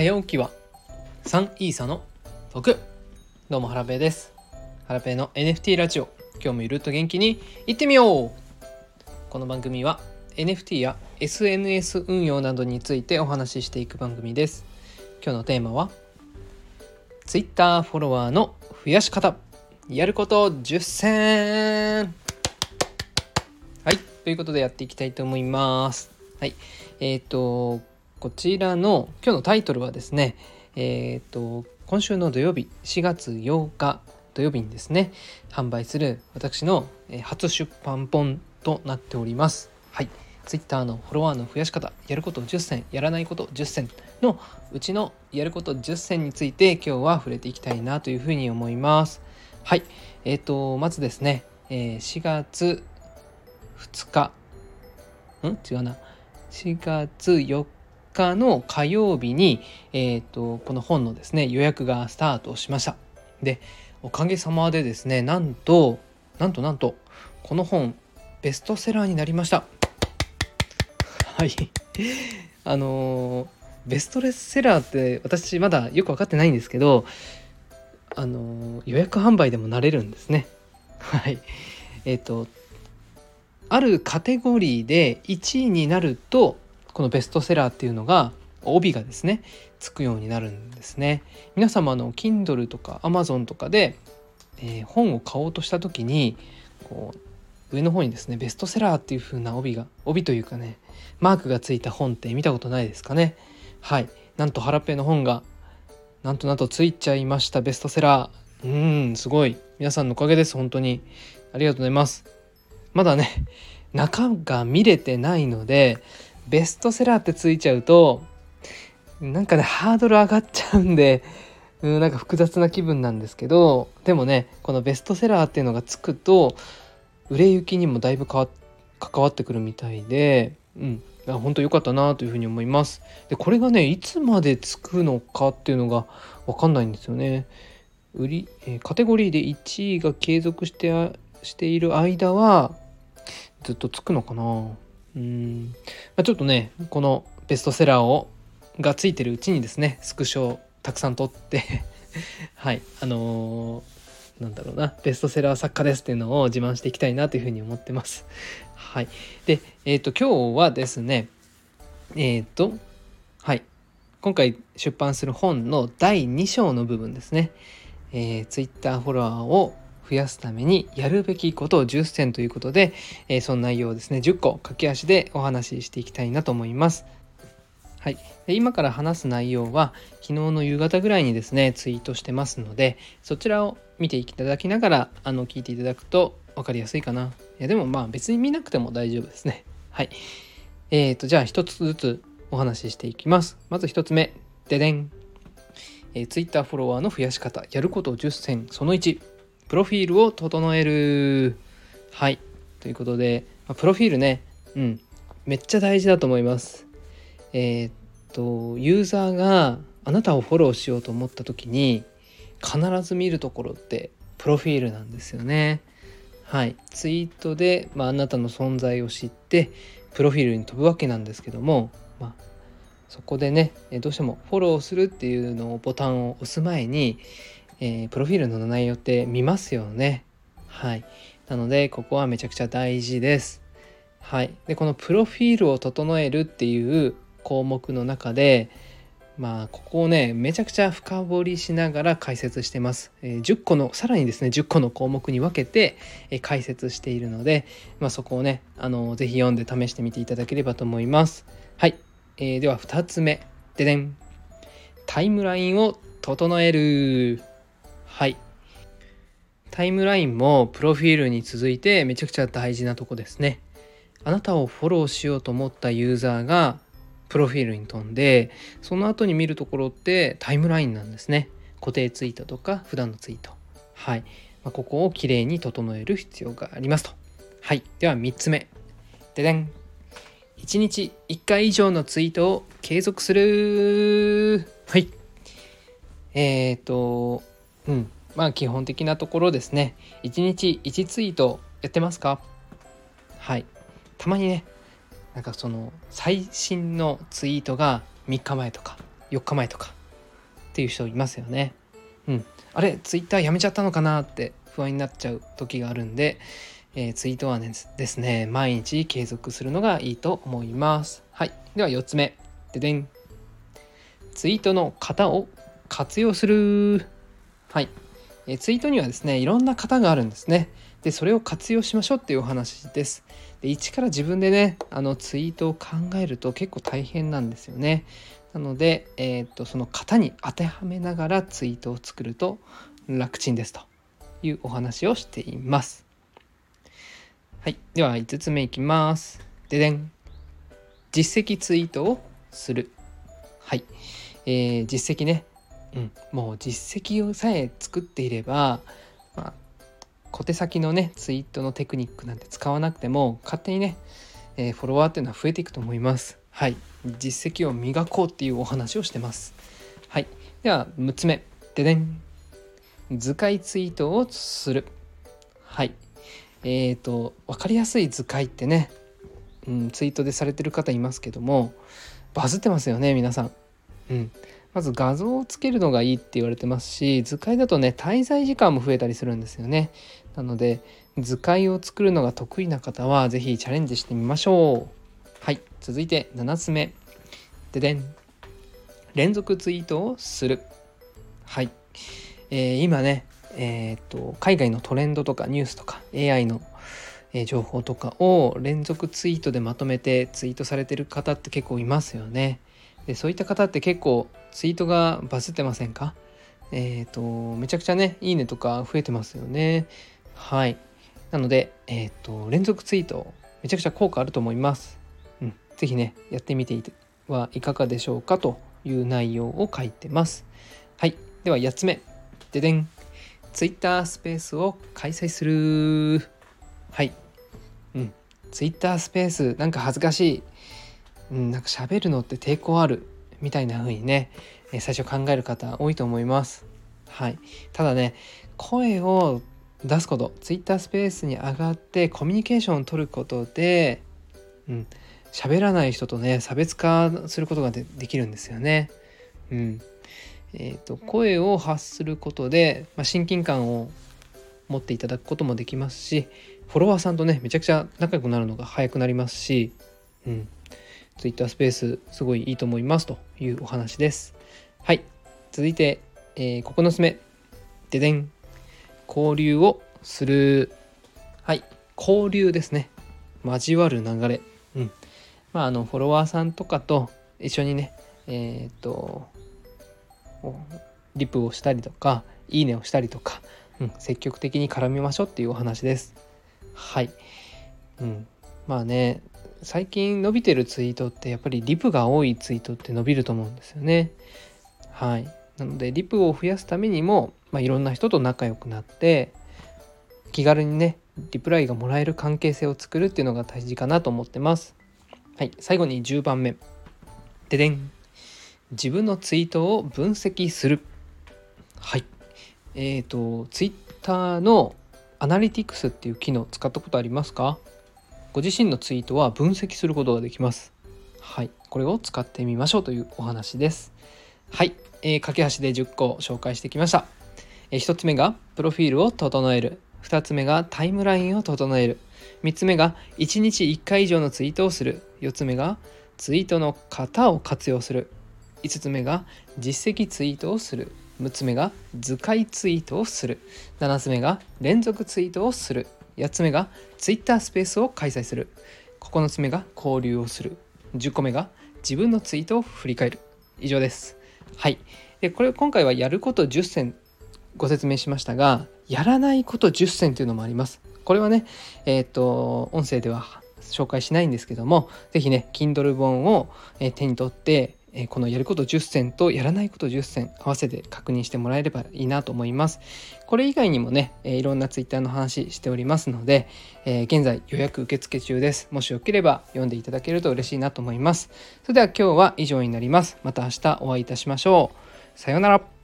早起きは3イーサの得。どうもハラペーです。ハラペーの NFT ラジオ。今日もゆるっと元気にいってみよう。この番組は NFT や SNS 運用などについてお話ししていく番組です。今日のテーマは Twitter フォロワーの増やし方。やること10選。はい。ということでやっていきたいと思います。はい。えっ、ー、とこちらの今日のタイトルはですねえっ、と今週の土曜日4月8日土曜日にですね販売する私の初出版本となっております。はい。Twitter のフォロワーの増やし方やること10選やらないこと10選のうちのやること10選について今日は触れていきたいなというふうに思います。はい。えっ、ー、とまずですね、えー、4月2日。ん？違うな。4月4日の火曜日に、えーと、この本のですね予約がスタートしましたでおかげさまでですねなんとなんとなんとこの本ベストセラーになりましたはいあのー、ベストレスセラーって私まだよく分かってないんですけどあのー、予約販売でもなれるんですねはいえっ、ー、とあるカテゴリーで1位になるとこのベストセラーっていうのが帯がですね。つくようになるんですね。皆様の Kindle とか Amazon とかで、えー、本を買おうとした時にこう上の方にですねベストセラーっていう風な帯が帯というかねマークがついた本って見たことないですかね。はい。なんとハラペの本がなんとなんとついちゃいましたベストセラー。うんすごい。皆さんのおかげです本当に。ありがとうございます。まだね中が見れてないのでベストセラーってついちゃうとなんかねハードル上がっちゃうんでうんなんか複雑な気分なんですけどでもねこのベストセラーっていうのがつくと売れ行きにもだいぶ関わってくるみたいでうん本当良かったなというふうに思います。でこれがねいつまでつくのかっていうのが分かんないんですよね。売り、え、カテゴリーで1位が継続してしている間はずっとつくのかな。うん、まあ、ちょっとねこのベストセラーをがついてるうちにですねスクショをたくさん撮って はいあのー、なんだろうなベストセラー作家ですっていうのを自慢していきたいなというふうに思ってます。はい、でえっ、ー、と今日はですねえっ、ー、とはい今回出版する本の第2章の部分ですね、えー、Twitter フォロワーを増やすためにやるべきことを10選ということで、えー、その内容をですね10個駆け足でお話ししていきたいなと思います。はい、で今から話す内容は昨日の夕方ぐらいにですねツイートしてますのでそちらを見ていただきながらあの聞いていただくと分かりやすいかな。いやでもまあ別に見なくても大丈夫ですね。はい。えーとじゃあ一つずつお話ししていきます。まず一つ目。ででん。えー、Twitter フォロワーの増やし方。やることを10選。その1。プロフィールを整える。はい。ということで、ま、プロフィールね、うん、めっちゃ大事だと思います。えー、っと、ユーザーがあなたをフォローしようと思った時に、必ず見るところってプロフィールなんですよね。はい。ツイートで、まあ、あなたの存在を知って、プロフィールに飛ぶわけなんですけども、まあ、そこでね、どうしてもフォローするっていうのをボタンを押す前に、えー、プロフィールの内容って見ますよね。はい。なので、ここはめちゃくちゃ大事です。はい。で、このプロフィールを整えるっていう項目の中で、まあ、ここをね、めちゃくちゃ深掘りしながら解説してます。えー、10個の、さらにですね、10個の項目に分けて、えー、解説しているので、まあ、そこをね、あのー、ぜひ読んで試してみていただければと思います。はい。えー、では、2つ目。ででん。タイムラインを整える。はい。タイムラインもプロフィールに続いてめちゃくちゃ大事なとこですね。あなたをフォローしようと思ったユーザーがプロフィールに飛んで、その後に見るところってタイムラインなんですね。固定ツイートとか普段のツイート。はい。まあ、ここをきれいに整える必要がありますと。はい。では3つ目。ででん。1日1回以上のツイートを継続する。はい。えっ、ー、と、うん。まあ基本的なところですね。1日1ツイートやってますか？はい。たまにね、なんかその最新のツイートが3日前とか4日前とかっていう人いますよね。うん、あれツイッターやめちゃったのかなって不安になっちゃう時があるんで、えー、ツイートはねですね毎日継続するのがいいと思います。はい、では4つ目ででんツイートの型を活用するはい、えー、ツイートにはですねいろんな型があるんですね。でそれを活用しましょうっていうお話です。で一から自分でねあのツイートを考えると結構大変なんですよね。なので、えー、っとその型に当てはめながらツイートを作ると楽ちんですというお話をしています。はい、では5つ目いきます。ででん実績ツイートをする。はい、えー、実績ね、うん、もう実績をさえ作っていれば、まあ、小手先のねツイートのテクニックなんて使わなくても勝手にね、えー、フォロワーっていうのは増えていくと思います。はい、実績を磨こうっていうお話をしてます。はい、では6つ目ででん図解ツイートをする。はい、えーと分かりやすい図解ってね、うん、ツイートでされてる方いますけどもバズってますよね皆さん。うん、まず画像をつけるのがいいって言われてますし図解だとね滞在時間も増えたりするんですよね。なので図解を作るのが得意な方は是非チャレンジしてみましょう。はい続いて7つ目ででん連続ツイートをするはい、えー、今ねえー、っと海外のトレンドとかニュースとか AI のえ情報とかを連続ツイートでまとめてツイートされてる方って結構いますよね。でそういった方って結構ツイートがバズってませんか？えっ、ー、とめちゃくちゃねいいねとか増えてますよね。はい。なので、えっ、ー、と連続ツイートめちゃくちゃ効果あると思います。是非ねやってみてはいかがでしょうかという内容を書いてます。はい、では8つ目。ででん。Twitter スペースを開催する。はい。うん。Twitter スペースなんか恥ずかしい、うん、なんか喋るのって抵抗ある。みたいな風にねえ最初考える方多いと思います。はい。ただね声を出すこと Twitter スペースに上がってコミュニケーションを取ることで、うん、喋らない人とね差別化することができるんですよね。うん。えーと、声を発することで、まあ、親近感を持っていただくこともできますしフォロワーさんとねめちゃくちゃ仲良くなるのが早くなりますし、うん、Twitter スペースすごいいいと思いますというお話です。はい。続いて、えー、9つ目。ででん。交流をする。はい。交流ですね。交わる流れ、うん、まあ、あのフォロワーさんとかと一緒にねえっ、とリプをしたりとかいいねをしたりとか、うん、積極的に絡みましょうっていうお話です。はい、うん、まあね最近伸びてるツイートってやっぱりリプが多いツイートって伸びると思うんですよねはいなのでリプを増やすためにも、まあ、いろんな人と仲良くなって気軽にねリプライがもらえる関係性を作るっていうのが大事かなと思ってますはい、最後に10番目。ででん。自分のツイートを分析する。はい。えっ、ー、と、ツイッターのアナリティクスっていう機能使ったことありますか？ご自身のツイートは分析することができます。はい。これを使ってみましょうというお話です。はい。えー、架け橋で10個紹介してきました。えー、1つ目がプロフィールを整える。2つ目がタイムラインを整える。3つ目が1日1回以上のツイートをする4つ目がツイートの型を活用する5つ目が実績ツイートをする6つ目が図解ツイートをする7つ目が連続ツイートをする8つ目が Twitter スペースを開催する。9つ目が交流をする。10個目が自分のツイートを振り返る。以上です。はい。でこれ今回はやること10選ご説明しましたがやらないこと10選というのもあります。これはね、えっ、と、音声では紹介しないんですけども、是非ね、Kindle 本を手に取って、えこのやること10選とやらないこと10選合わせて確認してもらえればいいなと思います。これ以外にもね、えいろんなツイッターの話しておりますので、え現在予約受付中です。もしよければ読んでいただけると嬉しいなと思います。それでは今日は以上になります。また明日お会いいたしましょう。さようなら。